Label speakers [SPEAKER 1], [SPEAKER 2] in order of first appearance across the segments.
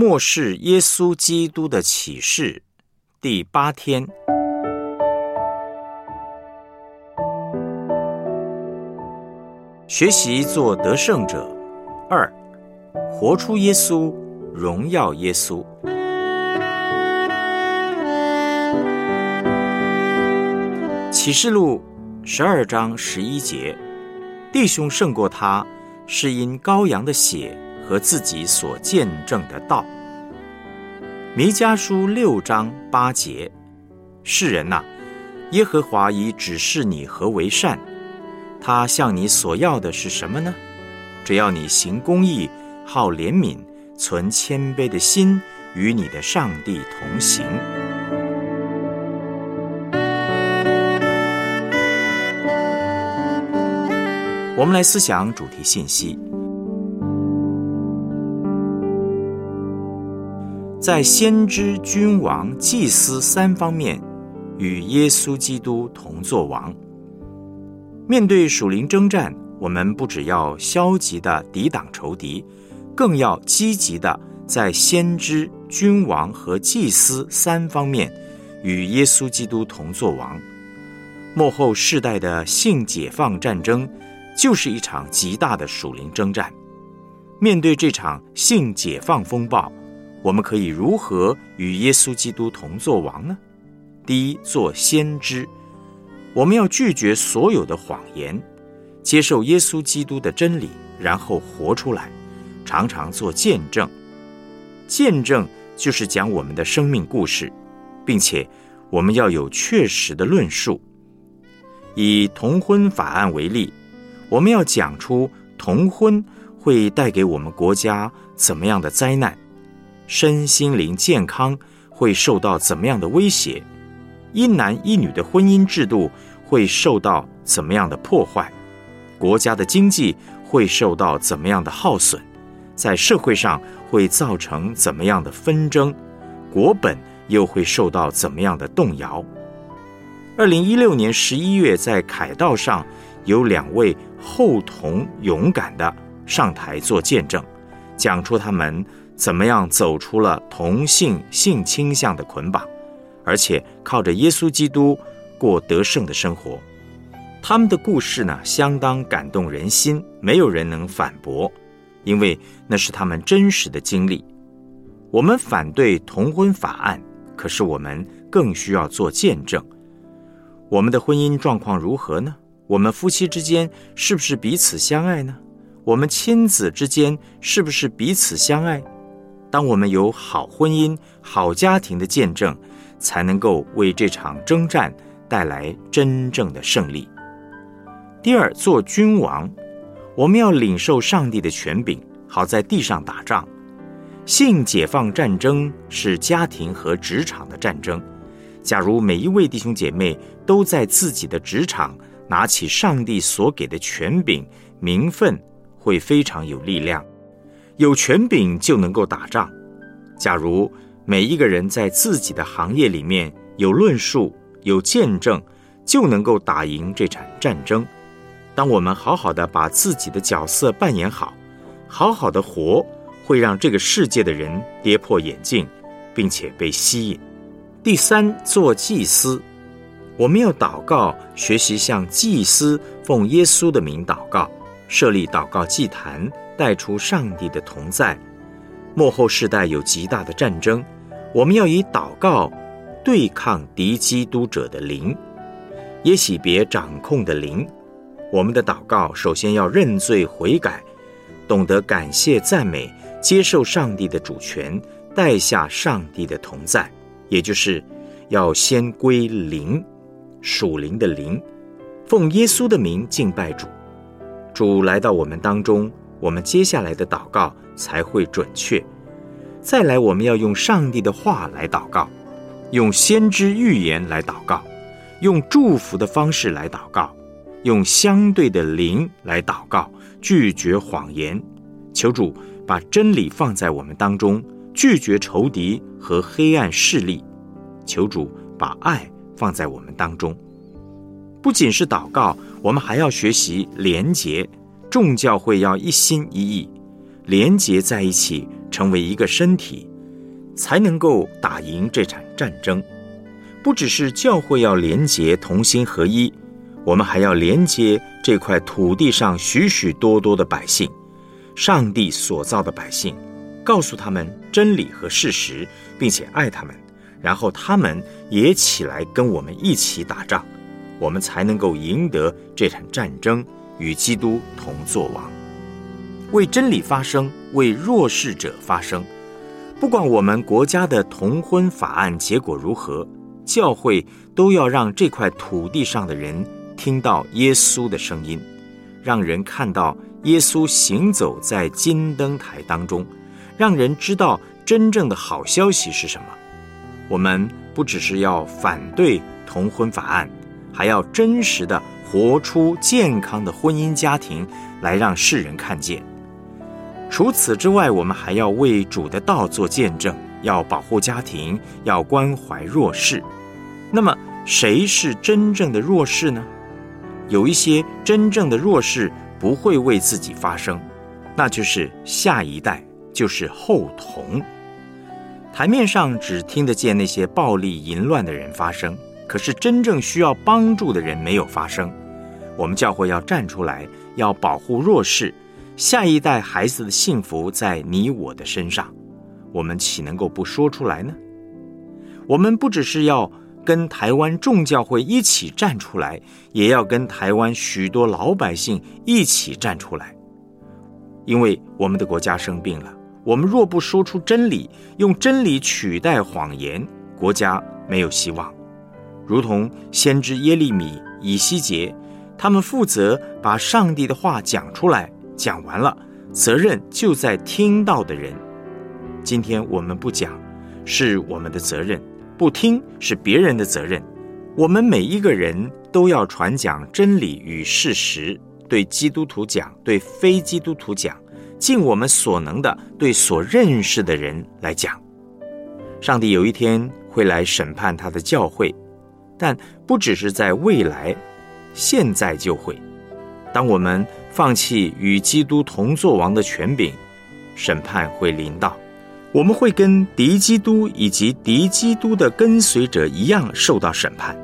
[SPEAKER 1] 末世耶稣基督的启示第八天，学习做得胜者二，活出耶稣，荣耀耶稣。启示录十二章十一节，弟兄胜过他，是因羔羊的血。和自己所见证的道。弥迦书六章八节，世人呐，耶和华已指示你何为善，他向你所要的是什么呢？只要你行公义，好怜悯，存谦卑的心，与你的上帝同行。我们来思想主题信息。在先知、君王、祭司三方面，与耶稣基督同作王。面对属灵征战，我们不只要消极的抵挡仇敌，更要积极的在先知、君王和祭司三方面，与耶稣基督同作王。幕后世代的性解放战争，就是一场极大的属灵征战。面对这场性解放风暴。我们可以如何与耶稣基督同作王呢？第一，做先知，我们要拒绝所有的谎言，接受耶稣基督的真理，然后活出来，常常做见证。见证就是讲我们的生命故事，并且我们要有确实的论述。以同婚法案为例，我们要讲出同婚会带给我们国家怎么样的灾难。身心灵健康会受到怎么样的威胁？一男一女的婚姻制度会受到怎么样的破坏？国家的经济会受到怎么样的耗损？在社会上会造成怎么样的纷争？国本又会受到怎么样的动摇？二零一六年十一月，在凯道上有两位后同勇敢的上台做见证，讲出他们。怎么样走出了同性性倾向的捆绑，而且靠着耶稣基督过得胜的生活？他们的故事呢，相当感动人心，没有人能反驳，因为那是他们真实的经历。我们反对同婚法案，可是我们更需要做见证。我们的婚姻状况如何呢？我们夫妻之间是不是彼此相爱呢？我们亲子之间是不是彼此相爱？当我们有好婚姻、好家庭的见证，才能够为这场征战带来真正的胜利。第二，做君王，我们要领受上帝的权柄，好在地上打仗。性解放战争是家庭和职场的战争。假如每一位弟兄姐妹都在自己的职场拿起上帝所给的权柄、名分，会非常有力量。有权柄就能够打仗。假如每一个人在自己的行业里面有论述、有见证，就能够打赢这场战争。当我们好好的把自己的角色扮演好，好好的活，会让这个世界的人跌破眼镜，并且被吸引。第三，做祭司，我们要祷告，学习向祭司奉耶稣的名祷告，设立祷告祭坛。带出上帝的同在，幕后世代有极大的战争，我们要以祷告对抗敌基督者的灵，也洗别掌控的灵。我们的祷告首先要认罪悔改，懂得感谢赞美，接受上帝的主权，带下上帝的同在，也就是要先归灵，属灵的灵，奉耶稣的名敬拜主，主来到我们当中。我们接下来的祷告才会准确。再来，我们要用上帝的话来祷告，用先知预言来祷告，用祝福的方式来祷告，用相对的灵来祷告，拒绝谎言。求主把真理放在我们当中，拒绝仇敌和黑暗势力。求主把爱放在我们当中。不仅是祷告，我们还要学习廉洁。众教会要一心一意，连结在一起，成为一个身体，才能够打赢这场战争。不只是教会要廉洁同心合一，我们还要连接这块土地上许许多多的百姓，上帝所造的百姓，告诉他们真理和事实，并且爱他们，然后他们也起来跟我们一起打仗，我们才能够赢得这场战争，与基督同作王，为真理发声，为弱势者发声。不管我们国家的同婚法案结果如何。教会都要让这块土地上的人听到耶稣的声音，让人看到耶稣行走在金灯台当中，让人知道真正的好消息是什么。我们不只是要反对同婚法案，还要真实的活出健康的婚姻家庭来让世人看见。除此之外，我们还要为主的道做见证，要保护家庭，要关怀弱势。那么，谁是真正的弱势呢？有一些真正的弱势不会为自己发声，那就是下一代，就是后童。台面上只听得见那些暴力淫乱的人发声，可是真正需要帮助的人没有发声。我们教会要站出来，要保护弱势。下一代孩子的幸福在你我的身上，我们岂能够不说出来呢？我们不只是要。跟台湾众教会一起站出来，也要跟台湾许多老百姓一起站出来，因为我们的国家生病了。我们若不说出真理，用真理取代谎言，国家没有希望。如同先知耶利米、以西结，他们负责把上帝的话讲出来，讲完了，责任就在听到的人。今天我们不讲，是我们的责任。不听是别人的责任，我们每一个人都要传讲真理与事实，对基督徒讲，对非基督徒讲，尽我们所能的对所认识的人来讲。上帝有一天会来审判他的教会，但不只是在未来，现在就会。当我们放弃与基督同作王的权柄，审判会临到。我们会跟敌基督以及敌基督的跟随者一样受到审判。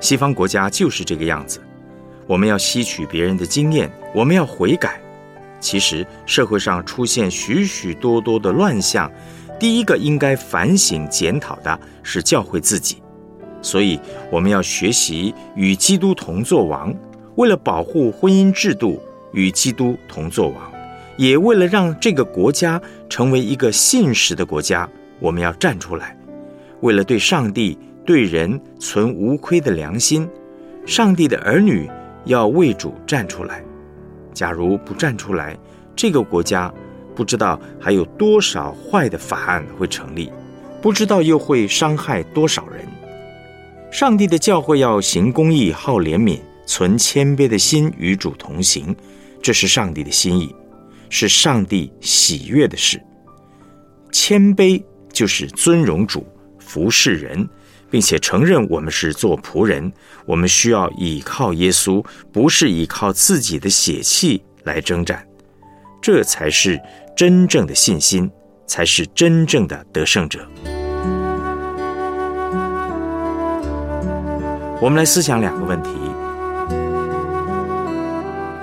[SPEAKER 1] 西方国家就是这个样子。我们要吸取别人的经验，我们要悔改。其实社会上出现许许多多的乱象，第一个应该反省检讨的是教会自己。所以我们要学习与基督同作王，为了保护婚姻制度，与基督同作王。也为了让这个国家成为一个信实的国家，我们要站出来。为了对上帝、对人存无亏的良心，上帝的儿女要为主站出来。假如不站出来，这个国家不知道还有多少坏的法案会成立，不知道又会伤害多少人。上帝的教会要行公义、好怜悯、存谦卑的心，与主同行，这是上帝的心意。是上帝喜悦的事。谦卑就是尊荣主、服侍人，并且承认我们是做仆人。我们需要倚靠耶稣，不是依靠自己的血气来征战。这才是真正的信心，才是真正的得胜者。我们来思想两个问题。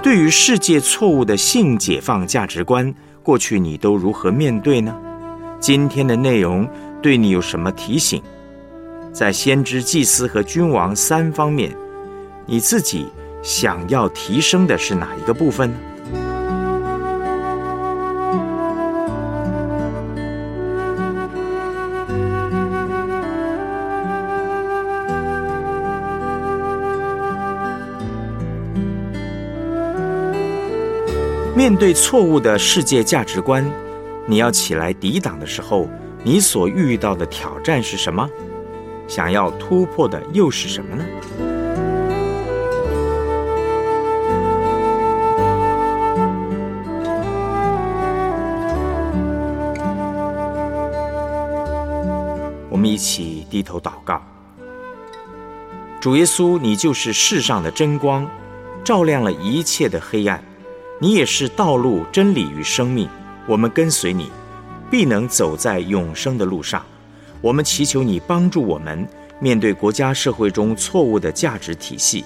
[SPEAKER 1] 对于世界错误的性解放价值观，过去你都如何面对呢？今天的内容对你有什么提醒？在先知、祭司和君王三方面，你自己想要提升的是哪一个部分呢？面对错误的世界价值观，你要起来抵挡的时候，你所遇到的挑战是什么？想要突破的又是什么呢？我们一起低头祷告。主耶稣，你就是世上的真光，照亮了一切的黑暗。你也是道路、真理与生命，我们跟随你。必能走在永生的路上。我们祈求你帮助我们面对国家社会中错误的价值体系，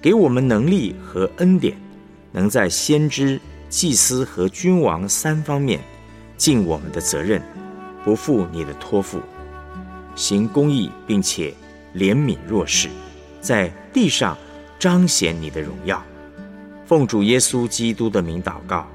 [SPEAKER 1] 给我们能力和恩典，能在先知、祭司和君王三方面尽我们的责任，不负你的托付，行公义，并且怜悯弱势，在地上彰显你的荣耀。奉主耶稣基督的名祷告。